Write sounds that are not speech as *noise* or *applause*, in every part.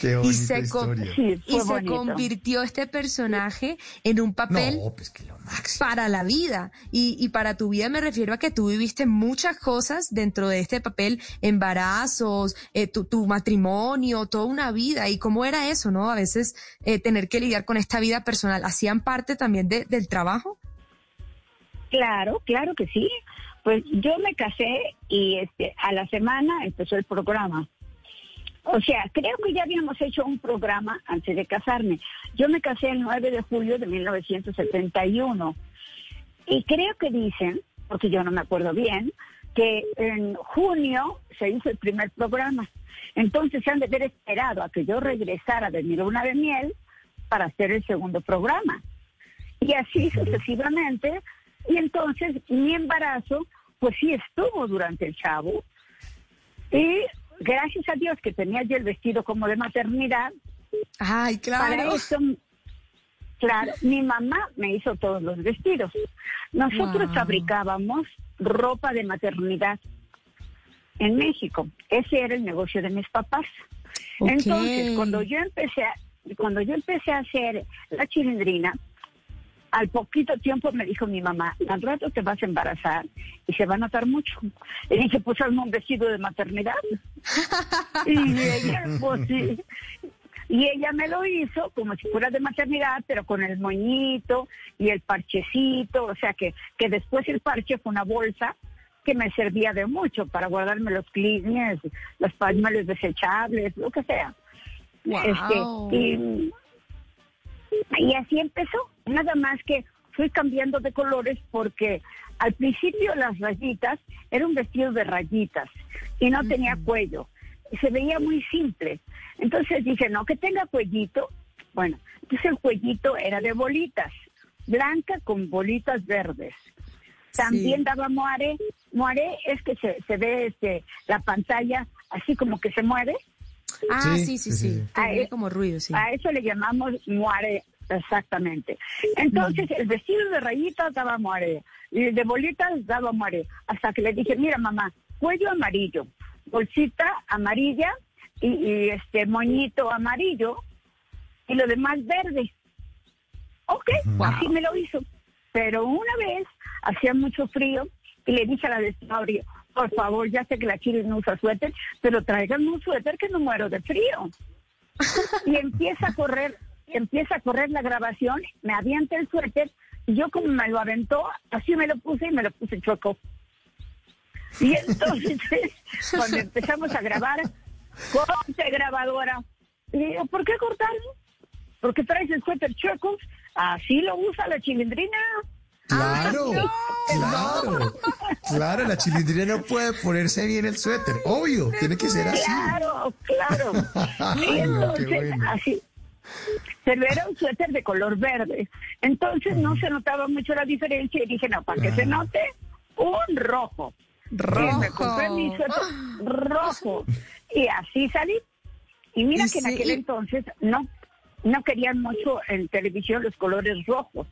Qué y se, y se convirtió este personaje en un papel no, pues que lo máximo. para la vida. Y, y, para tu vida me refiero a que tú viviste muchas cosas dentro de este papel, embarazos, eh, tu, tu, matrimonio, toda una vida. Y cómo era eso, ¿no? A veces eh, tener que lidiar con esta vida personal. ¿Hacían parte también de, del trabajo? Claro, claro que sí. Pues yo me casé y este, a la semana empezó el programa. O sea, creo que ya habíamos hecho un programa antes de casarme. Yo me casé el 9 de julio de 1971 y creo que dicen, porque yo no me acuerdo bien, que en junio se hizo el primer programa. Entonces se han de haber esperado a que yo regresara de mi luna de miel para hacer el segundo programa. Y así sucesivamente. Y entonces mi embarazo, pues sí estuvo durante el chavo. Y gracias a Dios que tenía yo el vestido como de maternidad. Ay, claro. Para eso, claro, mi mamá me hizo todos los vestidos. Nosotros Wow. fabricábamos ropa de maternidad en México. Ese era el negocio de mis papás. Entonces, cuando yo empecé a, cuando yo empecé a hacer la chilindrina, al poquito tiempo me dijo mi mamá, al rato te vas a embarazar y se va a notar mucho. Le dije, pues hazme un vestido de maternidad. y ella, pues ella me lo hizo como si fuera de maternidad, pero con el moñito y el parchecito, o sea que, que después el parche fue una bolsa que me servía de mucho para guardarme los clines, los pañuelos desechables, lo que sea. Wow. Este, y, y así empezó. Nada más que fui cambiando de colores porque al principio las rayitas era un vestido de rayitas y no tenía cuello. Se veía muy simple. Entonces dije, no, que tenga cuellito. Bueno, entonces el cuellito era de bolitas, blanca con bolitas verdes. También Sí. daba moare. Moare es que se, se ve este, la pantalla así como que se mueve. Ah, Sí, sí, sí, sí, sí. viene eh, como ruido, sí. A eso le llamamos moare, exactamente. Entonces, el vestido de rayitas daba moare, y el de bolitas daba moare. Hasta que le dije, mira mamá, cuello amarillo, bolsita amarilla y, y este moñito amarillo y lo demás verde. Ok, así me lo hizo. Pero una vez hacía mucho frío y le dije a la de por favor, ya sé que la chile no usa suéter, pero tráiganme un suéter que no muero de frío. y *laughs* empieza a correr, empieza a correr la grabación, me avienta el suéter y yo como me lo aventó, así me lo puse y me lo puse choco. Y *laughs* entonces, cuando empezamos a grabar, corte grabadora. Y le digo, ¿por qué cortarlo? Porque traes el suéter chueco, así lo usa la chilindrina. Claro, claro, claro, la chilindrina no puede ponerse bien el suéter, obvio, tiene que ser así. Claro, claro. *laughs* Y no, bueno. así. Pero era un suéter de color verde. Entonces no se notaba mucho la diferencia y dije, no, para que se note, un rojo. Y me Rojo. compré mi suéter rojo. Y así salí. Y mira Y que en sí, aquel y- entonces no, no querían mucho en televisión los colores rojos.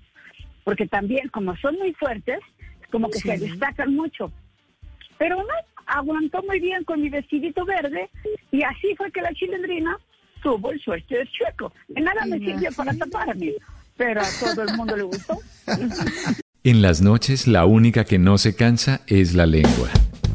Porque también, como son muy fuertes, como que se destacan mucho. Pero no, aguantó muy bien con mi vestidito verde y así fue que la chilindrina tuvo el suéter chueco. De nada me sirvió para taparme, pero a todo el mundo le gustó. *laughs* En las noches la única que no se cansa es la lengua.